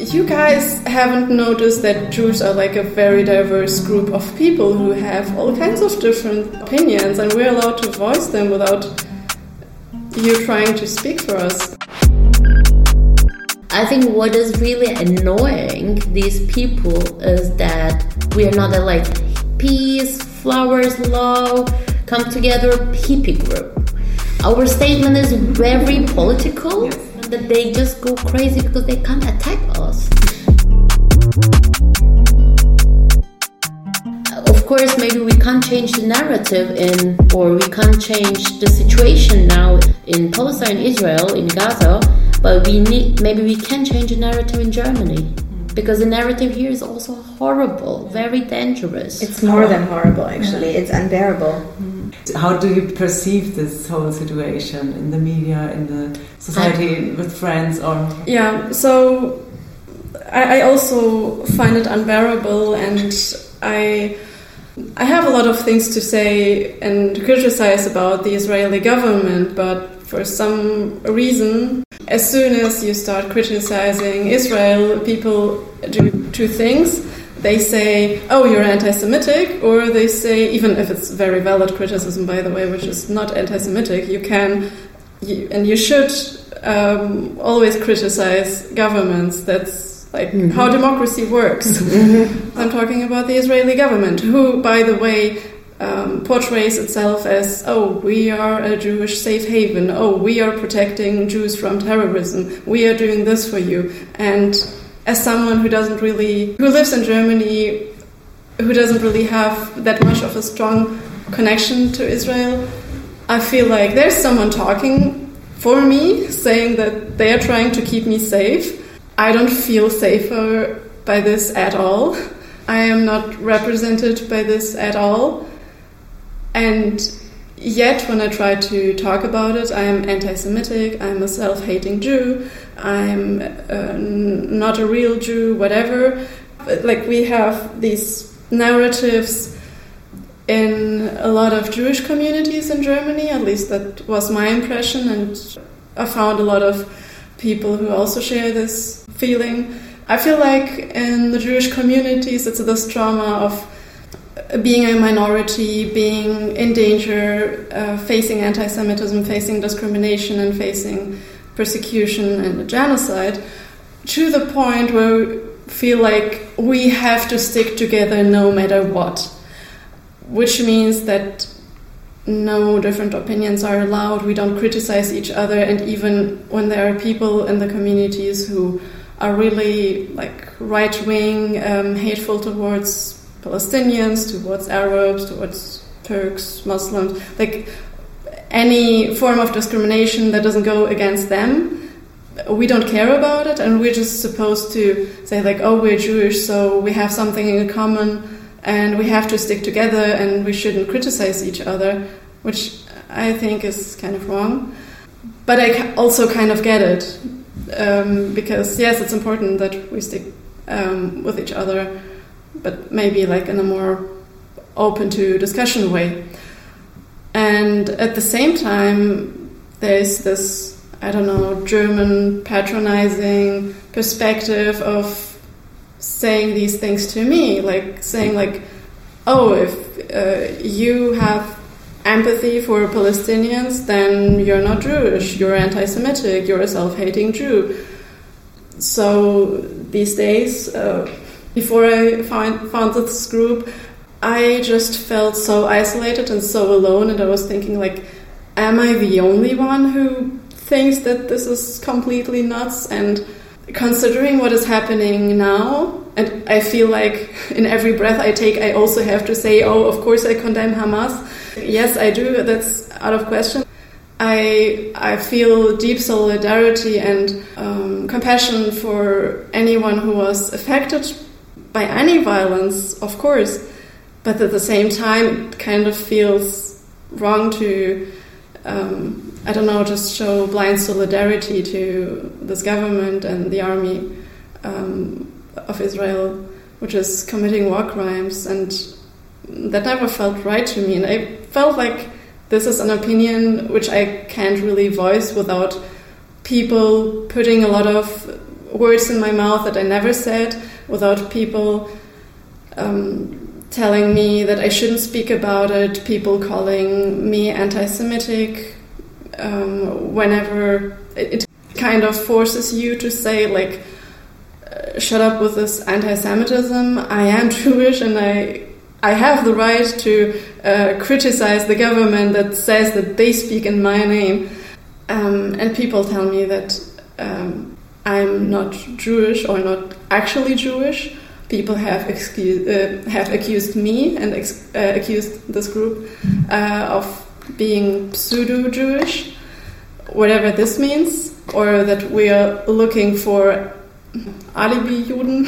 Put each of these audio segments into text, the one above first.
you guys haven't noticed that Jews are like a very diverse group of people who have all kinds of different opinions, and we're allowed to voice them without you trying to speak for us. I think what is really annoying these people is that we are not a like peace, flowers, love, come together hippie group. Our statement is very political. Yes. That they just go crazy because they can't attack us. Of course, maybe we can't change the narrative in, or we can't change the situation now in Palestine, Israel, in Gaza but we need maybe we can change the narrative in Germany because the narrative here is also horrible, very dangerous. It's more than horrible, actually. It's unbearable. How do you perceive this whole situation in the media, in the society, with friends, or? Yeah, so I, I also find it unbearable, and I. I have a lot of things to say and criticize about the Israeli government, but for some reason, as soon as you start criticizing Israel, people do two things. They say, oh, you're anti Semitic, or they say, even if it's very valid criticism, by the way, which is not anti Semitic, you can, you, and you should um, always criticize governments. That's like mm -hmm. how democracy works. I'm talking about the Israeli government, who, by the way, um, portrays itself as, oh, we are a Jewish safe haven, oh, we are protecting Jews from terrorism, we are doing this for you. And as someone who doesn't really, who lives in Germany, who doesn't really have that much of a strong connection to Israel, I feel like there's someone talking for me, saying that they are trying to keep me safe. I don't feel safer by this at all. I am not represented by this at all. And yet, when I try to talk about it, I am anti Semitic, I'm a self hating Jew, I'm uh, not a real Jew, whatever. But, like, we have these narratives in a lot of Jewish communities in Germany, at least that was my impression, and I found a lot of people who also share this feeling. I feel like in the Jewish communities, it's this trauma of being a minority, being in danger, uh, facing anti Semitism, facing discrimination, and facing persecution and genocide, to the point where we feel like we have to stick together no matter what. Which means that no different opinions are allowed, we don't criticize each other, and even when there are people in the communities who are really like right wing, um, hateful towards Palestinians, towards Arabs, towards Turks, Muslims, like any form of discrimination that doesn't go against them. We don't care about it, and we're just supposed to say, like, oh, we're Jewish, so we have something in common, and we have to stick together, and we shouldn't criticize each other, which I think is kind of wrong. But I also kind of get it, um, because yes, it's important that we stick um, with each other but maybe like in a more open to discussion way. And at the same time, there's this, I don't know, German patronizing perspective of saying these things to me, like saying like, oh, if uh, you have empathy for Palestinians, then you're not Jewish, you're anti Semitic, you're a self hating Jew. So these days, uh, before I find, found this group, I just felt so isolated and so alone, and I was thinking, like, am I the only one who thinks that this is completely nuts? And considering what is happening now, and I feel like in every breath I take, I also have to say, oh, of course I condemn Hamas. Yes, I do, that's out of question. I, I feel deep solidarity and um, compassion for anyone who was affected by any violence, of course, but at the same time, it kind of feels wrong to, um, I don't know, just show blind solidarity to this government and the army um, of Israel, which is committing war crimes. And that never felt right to me. And I felt like this is an opinion which I can't really voice without people putting a lot of words in my mouth that I never said, without people um, telling me that I shouldn't speak about it, people calling me anti Semitic. Um, whenever it, kind of forces you to say, like, uh, shut up with this anti Semitism, I am Jewish and I. I have the right to uh, criticize the government that says that they speak in my name. Um, and people tell me that um, I'm not Jewish or not actually Jewish. People have excuse, uh, have accused me and ex- uh, accused this group uh, of being pseudo Jewish, whatever this means, or that we are looking for alibi Juden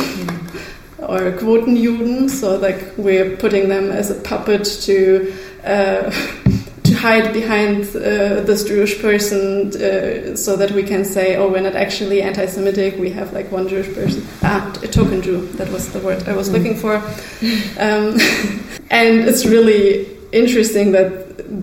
or Quotenjuden, so like we're putting them as a puppet to uh, to hide behind uh, this Jewish person, uh, so that we can say, oh, we're not actually anti-Semitic. We have like one Jewish person, ah, a token Jew. That was the word I was looking for. Um, and it's really interesting that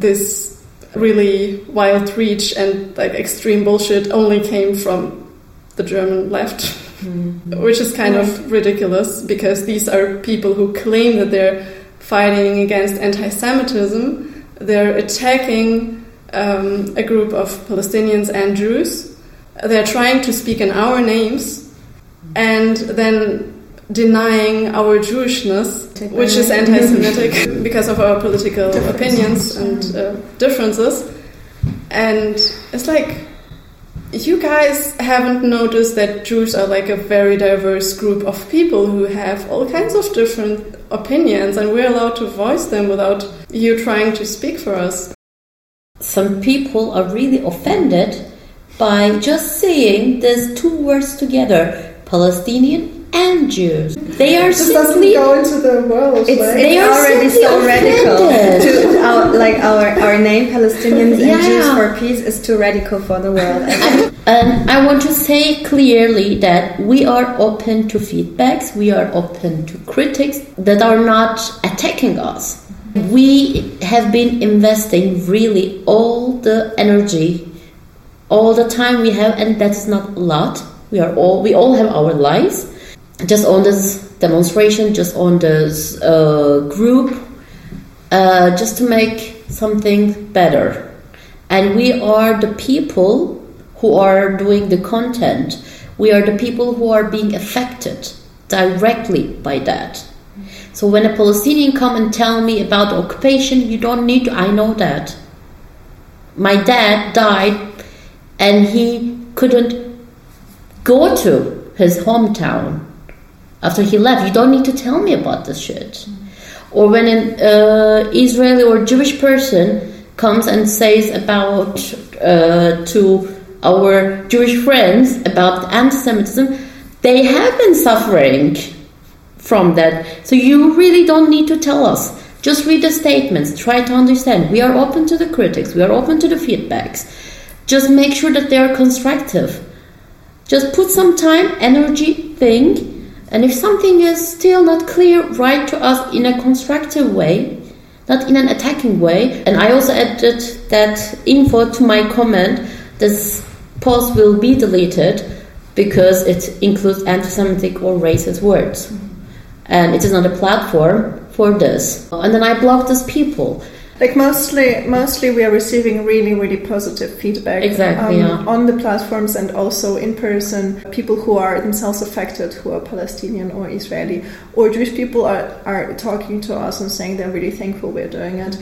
this really wild reach and like extreme bullshit only came from the German left. Mm-hmm. Which is kind of ridiculous because these are people who claim that they're fighting against anti Semitism. They're attacking um, a group of Palestinians and Jews. They're trying to speak in our names and then denying our Jewishness, which is anti Semitic because of our political opinions and uh, differences. And it's like, you guys haven't noticed that Jews are like a very diverse group of people who have all kinds of different opinions, and we're allowed to voice them without you trying to speak for us. Some people are really offended by just saying these two words together Palestinian and Jews. They are This simply doesn't go into the world. It's, like- They it's are already simply so radical. offended. To our, like our, our name, Palestinians and Jews for Peace, is too radical for the world. And I want to say clearly that we are open to feedbacks, we are open to critics that are not attacking us. We have been investing really all the energy, all the time we have, and that's not a lot. We are all we all have our lives. Just on this demonstration, just on this uh, group, uh, just to make something better. And we are the people who are doing the content. We are the people who are being affected directly by that. So when a Palestinian come and tell me about occupation, you don't need to. I know that. My dad died, and he couldn't go to his hometown after he left. You don't need to tell me about this shit. Or when an uh, Israeli or Jewish person comes and says about uh, to our Jewish friends about anti-Semitism, they have been suffering from that. So you really don't need to tell us. Just read the statements. Try to understand. We are open to the critics. We are open to the feedbacks. Just make sure that they are constructive. Just put some time, energy, think, and if something is still not clear, write to us in a constructive way, not in an attacking way. And I also added that info to my comment. This post will be deleted because it includes anti-Semitic or racist words, and it is not a platform for this. And then I blocked these people. Like mostly, mostly we are receiving really, really positive feedback. Exactly, um, yeah. On the platforms and also in person, people who are themselves affected, who are Palestinian or Israeli or Jewish people, are are talking to us and saying they're really thankful we're doing it.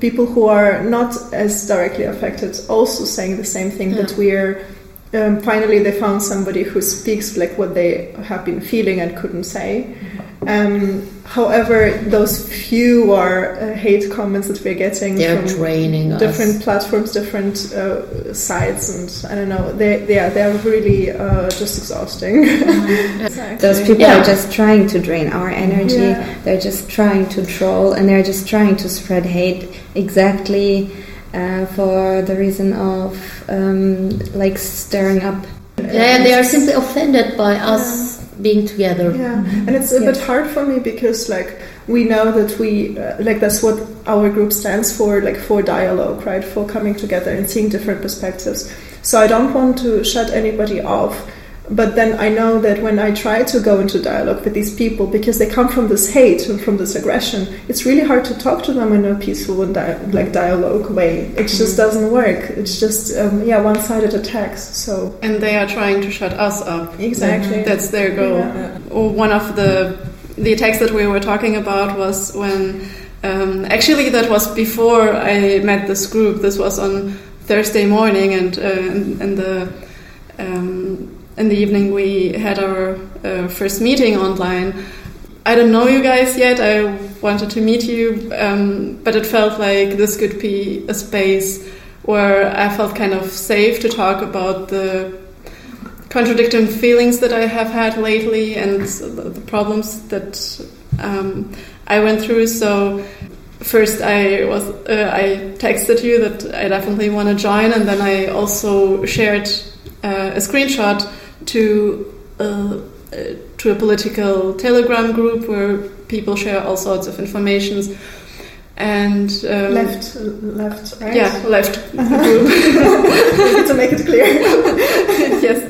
People who are not as directly affected also saying the same thing that we're. Um, finally, they found somebody who speaks like what they have been feeling and couldn't say. Um, however, those few are uh, hate comments that we're getting They're from draining us. different platforms, different uh, sites, and I don't know. They they are they are really uh, just exhausting. Those people Yeah. are just trying to drain our energy. Yeah. They're just trying to troll, and they're just trying to spread hate exactly uh, for the reason of um, like stirring up. Yeah, they are simply offended by us being together. Yeah, and it's a bit hard for me because like we know that we uh, like that's what our group stands for, like for dialogue, right? For coming together and seeing different perspectives. So I don't want to shut anybody off but then I know that when I try to go into dialogue with these people, because they come from this hate and from this aggression, it's really hard to talk to them in a peaceful and di- like dialogue way. It just doesn't work. It's just um, yeah, one-sided attacks. So And they are trying to shut us up. exactly. That's their goal. Yeah. Or one of the the attacks that we were talking about was when um, actually that was before I met this group. This was on Thursday morning, and uh, in, in the um, in the evening we had our uh, first meeting online. I don't know you guys yet. I wanted to meet you, um, but it felt like this could be a space where I felt kind of safe to talk about the contradicting feelings that I have had lately and the, problems that um, I went through. So first, I was uh, I texted you that I definitely want to join, and then I also shared uh, a screenshot to. Uh, uh, to a political telegram group where people share all sorts of informations and um, left, left, right. yeah left group to make it clear. yes.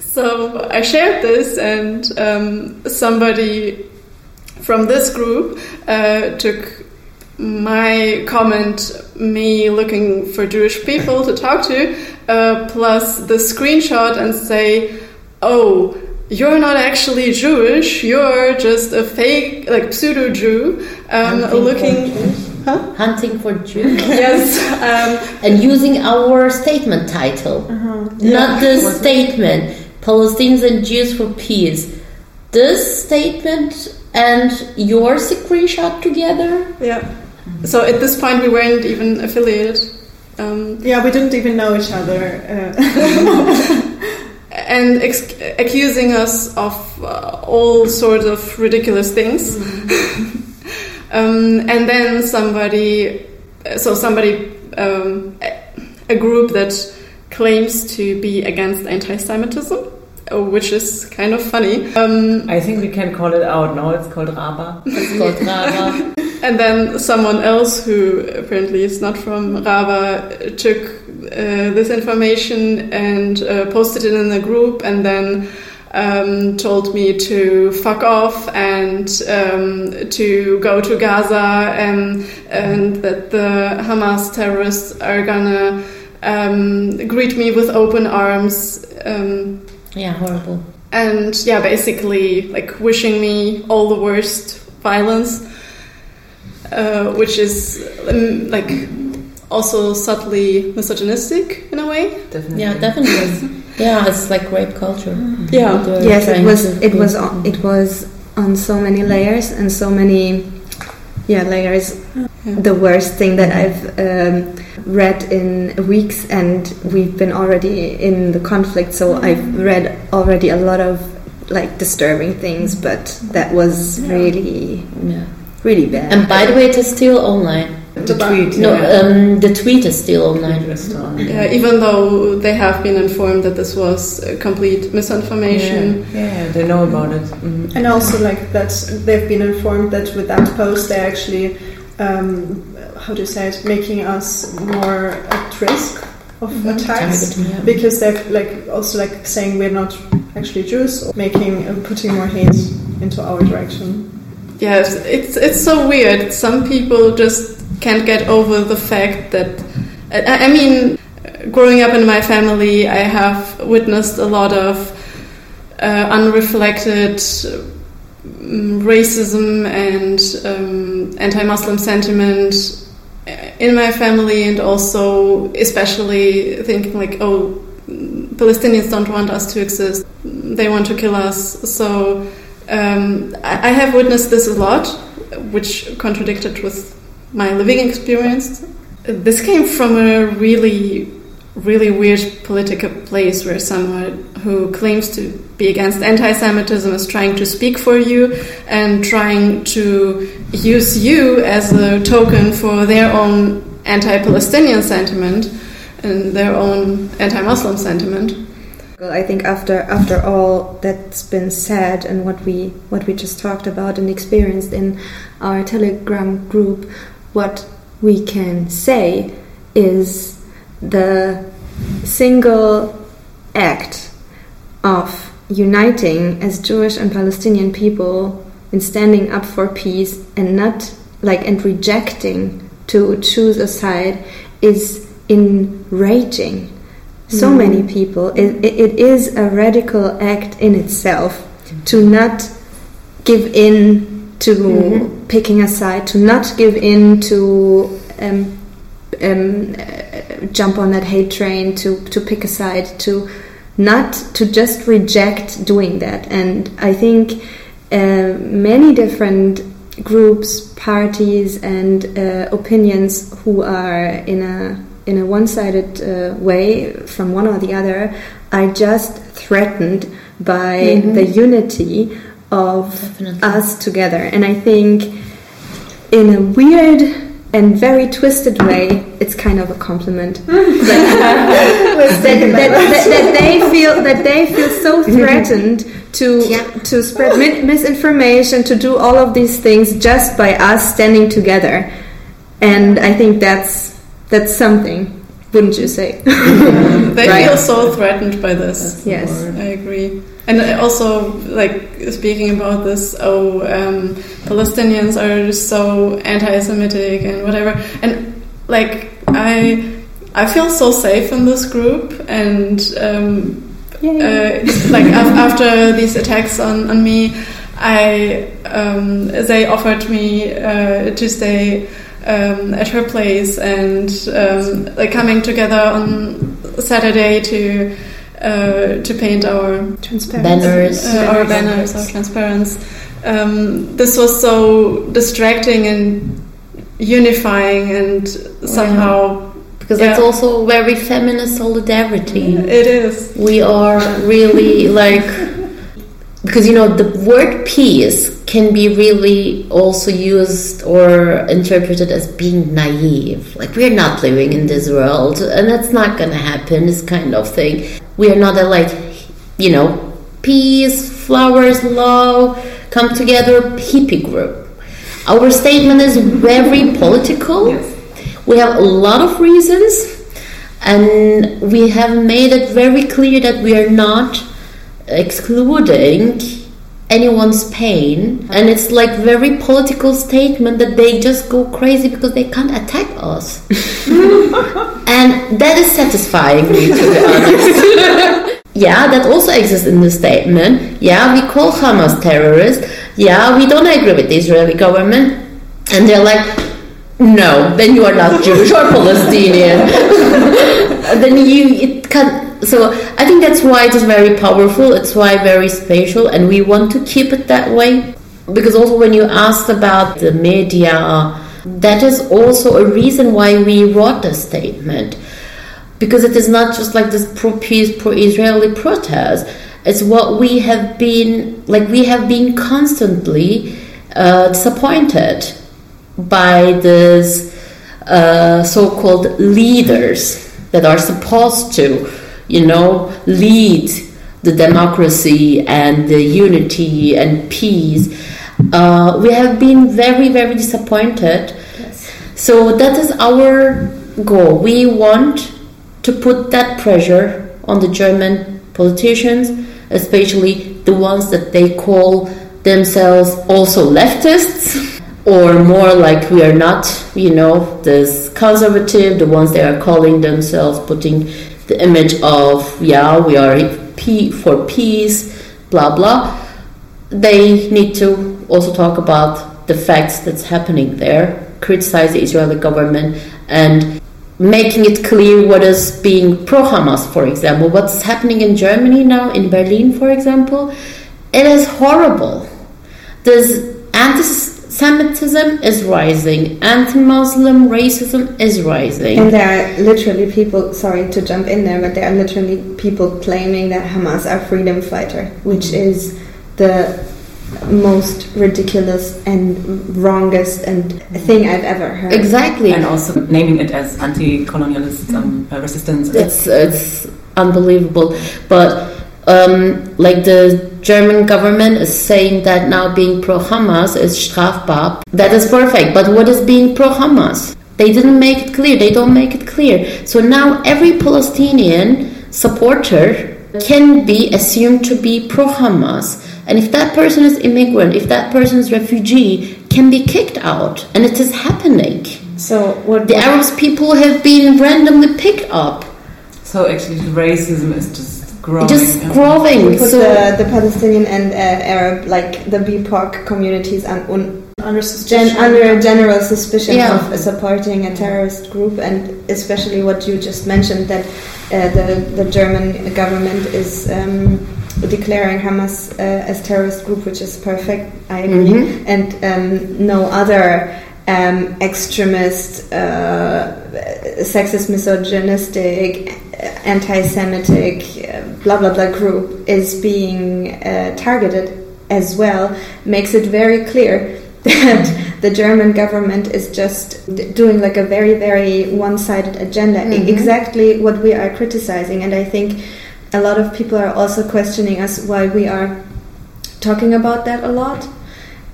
So I shared this, and um, somebody from this group uh, took my comment, me looking for Jewish people to talk to, uh, plus the screenshot, and say, "Oh." You're not actually Jewish. You're just a fake, like pseudo Jew, um, Hunting for looking. Jews. Huh? Hunting for Jews. Yes, um, and using our statement title, not the statement Palestinians and Jews for peace. This statement and your screenshot together. yeah. So at this point, we weren't even affiliated. Um, yeah, we didn't even know each other. Uh, and ex- accusing us of uh, all sorts of ridiculous things. um, and then somebody, so somebody, um, a- a group that claims to be against anti-Semitism, uh, which is kind of funny. Um, I think we can call it out now. It's called Raba. It's called Rava. and then someone else who apparently is not from Rava took uh, this information and uh, posted it in the group and then um, told me to fuck off and um, to go to Gaza and, and that the Hamas terrorists are gonna um, greet me with open arms. Um, Yeah, horrible. and yeah, basically like wishing me all the worst violence, uh, which is um, like also subtly misogynistic in a way. Definitely. Yeah, definitely. yeah, it's like rape culture. Yeah. They're yes, it was. It was. On, it was on so many layers and so many, yeah, layers. The worst thing that I've um, read in weeks, and we've been already in the conflict, so I've read already a lot of like disturbing things, but that was really, Yeah. Really bad. And by the way, it is still online. The tweet. No, yeah. um, the tweet is still online. Interesting. Yeah, even though they have been informed that this was uh, complete misinformation. Yeah, yeah, they know about it. Mhm. and also, like that, they've been informed that with that post, they're actually, um, how do you say it, making us more at risk of attacks. Targeting, yeah. because they're like also like saying we're not actually Jews, or making uh, putting more hate into our direction. Yes, it's it's so weird. Some people just can't get over the fact that. I, I mean, growing up in my family, I have witnessed a lot of uh, unreflected um, racism and um, anti-Muslim sentiment in my family, and also especially thinking like, oh, Palestinians don't want us to exist; they want to kill us. So um, I, I have witnessed this a lot, which contradicted with my living experience. This came from a really, really weird political place where someone who claims to be against anti Semitism is trying to speak for you and trying to use you as a token for their own anti Palestinian sentiment and their own anti Muslim sentiment. I think after after all that's been said and what we what we just talked about and experienced in our Telegram group, what we can say is the single act of uniting as Jewish and Palestinian people in standing up for peace and not like and rejecting to choose a side is enraging so Mm. many people. It, it, it is a radical act in itself to not give in to Mhm. picking a side, to not give in to um, um, uh, jump on that hate train, to, to pick a side, to not to just reject doing that. And I think uh, many different groups, parties, and uh, opinions who are in a in a one-sided uh, way from one or the other are just threatened by Mhm. the unity of Definitely. us together. And I think in a weird and very twisted way, it's kind of a compliment. that, that, that, that they feel that they feel so threatened to Yeah. to spread mi- misinformation, to do all of these things just by us standing together. And I think that's that's something, wouldn't you say? They Right. feel so threatened by this. yes. I agree. And also, like, speaking about this, oh, um, Palestinians are so anti-Semitic and whatever. And, like, I, I feel so safe in this group. And, um, uh, like, af- after these attacks on, on me, I, um, they offered me uh, to stay um, at her place and um, like coming together on Saturday to uh, to paint our Banners. uh, our banners, our transparents. Um, this was so distracting and unifying, and somehow because Yeah. that's also very feminist solidarity. it is. We are really like because you know the word peace can be really also used or interpreted as being naive. Like we're not living in this world, and that's not gonna happen. This kind of thing. We are not a like you know peace, flowers, love, come together hippie group. Our statement is very political. Yes. We have a lot of reasons, and we have made it very clear that we are not excluding anyone's pain. And it's like very political statement that they just go crazy because they can't attack us. and that is satisfying me, to be honest. yeah, that also exists in the statement. Yeah, we call Hamas terrorists. Yeah, we don't agree with the Israeli government. And they're like, no, then you are not Jewish or Palestinian. then you it can. So I think that's why it is very powerful. It's why very special, and we want to keep it that way. Because also when you asked about the media, that is also a reason why we wrote the statement. Because it is not just like this pro-peace, pro-Israeli protest. It's what we have been like. We have been constantly uh, disappointed by these uh, so-called leaders that are supposed to, you know, lead the democracy and the unity and peace. Uh, we have been very, very disappointed. So that is our goal. We want to put that pressure on the German politicians, especially the ones that they call themselves also leftists or more like we are not, you know, this conservative, the ones they are calling themselves, putting the image of, yeah, we are for peace, blah, blah. They need to also talk about the facts that's happening there, criticize the Israeli government, and making it clear what is being pro Hamas, for example. What's happening in Germany now, in Berlin, for example, it is horrible. This anti Semitism is rising, anti Muslim racism is rising. And there are literally people, sorry to jump in there, but there are literally people claiming that Hamas are freedom fighter, which is the most ridiculous and wrongest and thing I've ever heard. exactly. And also naming it as anti-colonialist um, uh, resistance. It's it's unbelievable. But um, like the German government is saying that now being pro Hamas is strafbar. That is perfect. But what is being pro Hamas? They didn't make it clear. They don't make it clear. So now every Palestinian supporter can be assumed to be pro Hamas. And if that person is immigrant, if that person is refugee, can be kicked out. And it is happening. So what The Arab people have been randomly picked up. So actually, racism is just growing. Just growing. we put So the, the Palestinian and uh, Arab, like the BIPOC communities, un, un, Under gen, suspicion. under general suspicion Yeah. of supporting a terrorist group, and especially what you just mentioned that uh, the the German government is. Um, declaring Hamas uh, as terrorist group, which is perfect. I agree, Mhm. and um, no other um, extremist, uh, sexist, misogynistic, anti-Semitic, blah blah blah group is being uh, targeted as well. Makes it very clear that the German government is just d- doing like a very very one-sided agenda. E- Mhm. Exactly what we are criticizing, and I think a lot of people are also questioning us why we are talking about that a lot.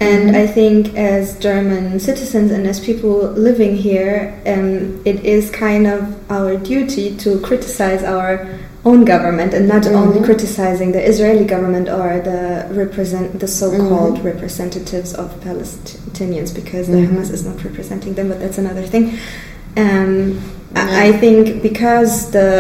And Mhm. I think as German citizens and as people living here, um, it is kind of our duty to criticize our own government and not only Mhm. criticizing the Israeli government or the represent the so-called Mhm. representatives of Palestinians because Mhm. the Hamas is not representing them, but that's another thing. Um, I think because the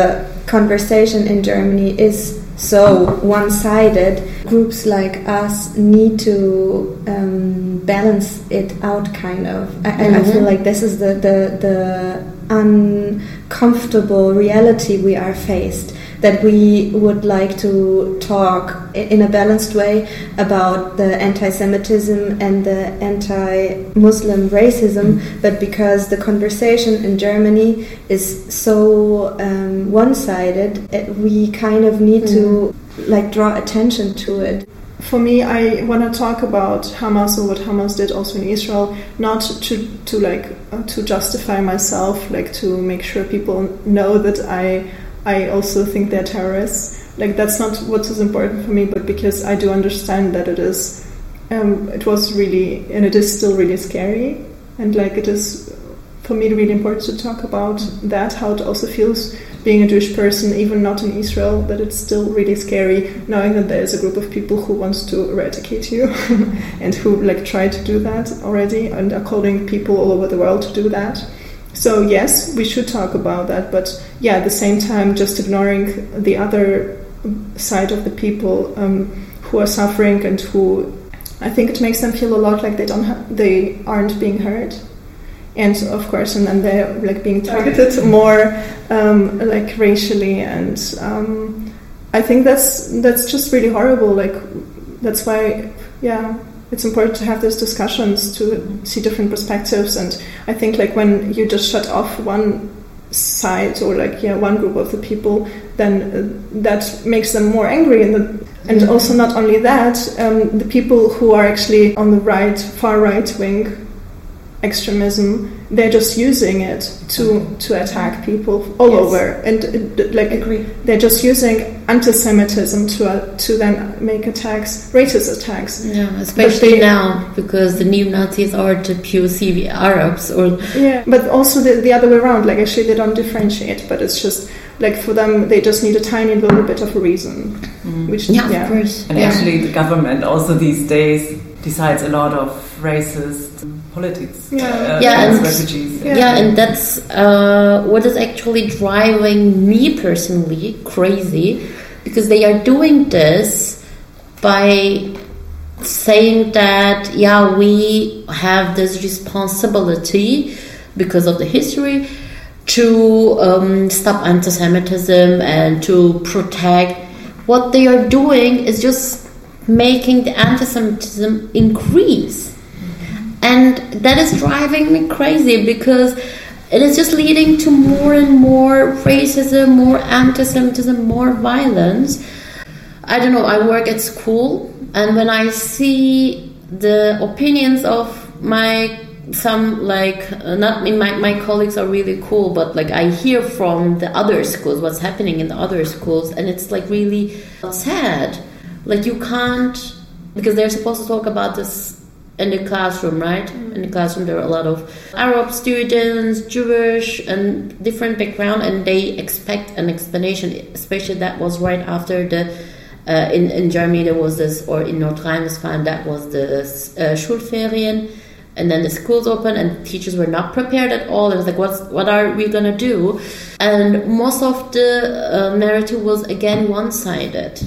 conversation in Germany is so one-sided, groups like us need to um, balance it out. Kind of, I, I- I feel Mhm. like this is the the the uncomfortable reality we are faced. That we would like to talk in a balanced way about the anti-Semitism and the anti-Muslim racism, but because the conversation in Germany is so um, one-sided, eh, we kind of need to like draw attention to it. For me, I want to talk about Hamas or what Hamas did also in Israel, not to to like uh, to justify myself, like to make sure people know that I I also think they're terrorists. Like that's not what is important for me, but because I do understand that it is, um, it was really and it is still really scary, and like it is for me really important to talk about that how it also feels being a Jewish person, even not in Israel, that it's still really scary knowing that there is a group of people who wants to eradicate you and who like try to do that already and are calling people all over the world to do that. So yes, we should talk about that, but yeah, at the same time, just ignoring the other side of the people um, who are suffering and who I think it makes them feel a lot like they don't ha- they aren't being heard. And of course and then they're like being targeted. more um, like racially and um, I think that's that's just really horrible like that's why yeah it's important to have those discussions to see different perspectives. And I think like when you just shut off one side or like yeah one group of the people then uh, that makes them more angry. And the, and also not only that um, the people who are actually on the right far right wing extremism they're just using it to to attack people all Yes. over and uh, like Agree. they're just using anti-semitism to uh, to then make attacks racist attacks yeah, especially they- now because the neo Nazis are the POC Arabs or yeah but also the, the other way around like actually they don't differentiate but it's just like for them they just need a tiny little bit of a reason which yeah, of course. And yeah. actually, the government also these days decides a lot of racist politics. Yeah. uh, Yeah, and- refugees. Yeah. and that's uh, what is actually driving me personally crazy because they are doing this by saying that, yeah, we have this responsibility because of the history to um, stop anti Semitism and to protect. What they are doing is just making the anti Semitism increase. And that is driving me crazy because it is just leading to more and more racism, more anti Semitism, more violence. I don't know, I work at school, and when I see the opinions of my some like uh, not me my, my colleagues are really cool but like i hear from the other schools what's happening in the other schools and it's like really sad like you can't because they're supposed to talk about this in the classroom, right? In the classroom, there are a lot of Arab students, Jewish, and different background, and they expect an explanation. Especially that was right after the uh, in in Germany there was this, or in North Rhine-Westphalia that was the uh, Schulferien, and then the schools open, and teachers were not prepared at all. It was like, what's what are we gonna do? And most of the uh, narrative was again one-sided.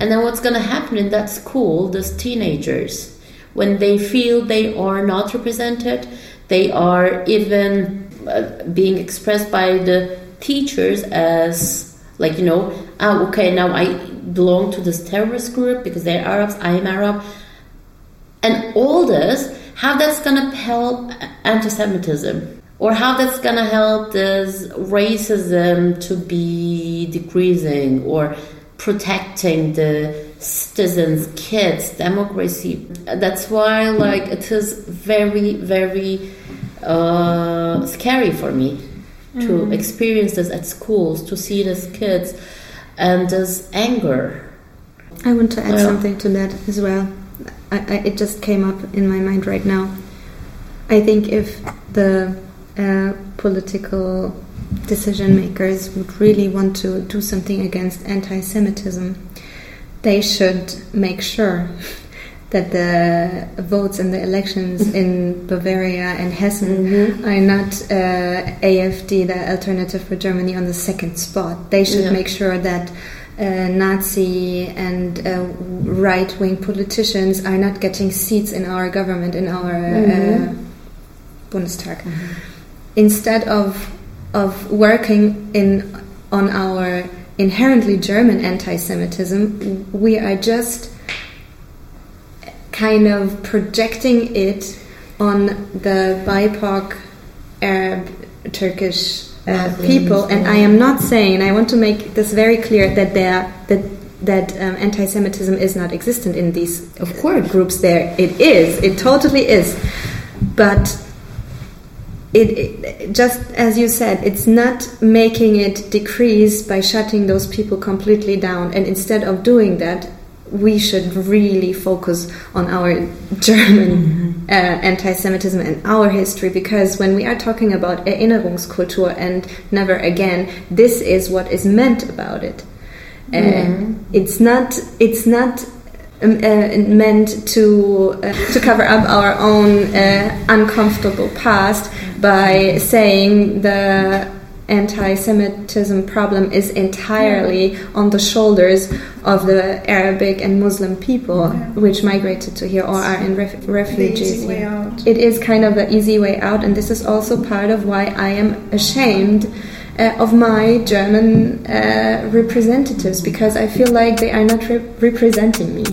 And then what's gonna happen in that school? Those teenagers when they feel they are not represented, they are even uh, being expressed by the teachers as like you know, oh, okay, now I belong to this terrorist group because they're Arabs, I am Arab, and all this, how that's gonna help anti-Semitism, or how that's gonna help this racism to be decreasing, or protecting the citizens, kids, democracy. That's why, like, it is very, very uh, scary for me to mm. experience this at schools, to see these kids and this anger. I want to add yeah. something to that as well. I, I, it just came up in my mind right now. I think if the uh, political decision makers would really want to do something against anti Semitism, they should make sure that the votes in the elections in Bavaria and Hessen mm-hmm. are not uh, AFD, the Alternative for Germany, on the second spot. They should yeah. make sure that uh, Nazi and uh, right wing politicians are not getting seats in our government, in our uh, mm-hmm. Bundestag. Mm-hmm. Instead of of working in on our inherently German anti Semitism, we are just kind of projecting it on the BIPOC Arab Turkish uh, people. And I am not saying, I want to make this very clear that there that that um, anti-Semitism is not existent in these of course groups. There, it is. It totally is. But it, it, just as you said, it's not making it decrease by shutting those people completely down. And instead of doing that, we should really focus on our German mm-hmm. uh, anti-Semitism and our history because when we are talking about Erinnerungskultur and never again, this is what is meant about it. Uh, mm-hmm. It's not. It's not um, uh, meant to uh, to cover up our own uh, uncomfortable past by saying the anti-Semitism problem is entirely on the shoulders of the Arabic and Muslim people, yeah. which migrated to here or are in ref refugees. It is kind of the easy way out, and this is also part of why I am ashamed uh, of my German uh, representatives because I feel like they are not re representing me.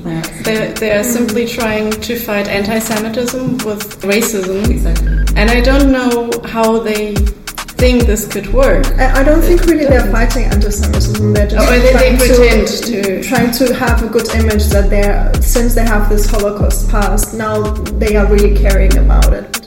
They, they are simply trying to fight anti Semitism with racism. Exactly. And I don't know how they think this could work. I, I don't think really they're fighting anti-Semitism. They're just oh, they, trying, they pretend to, to, trying to have a good image that they're since they have this Holocaust past now they are really caring about it.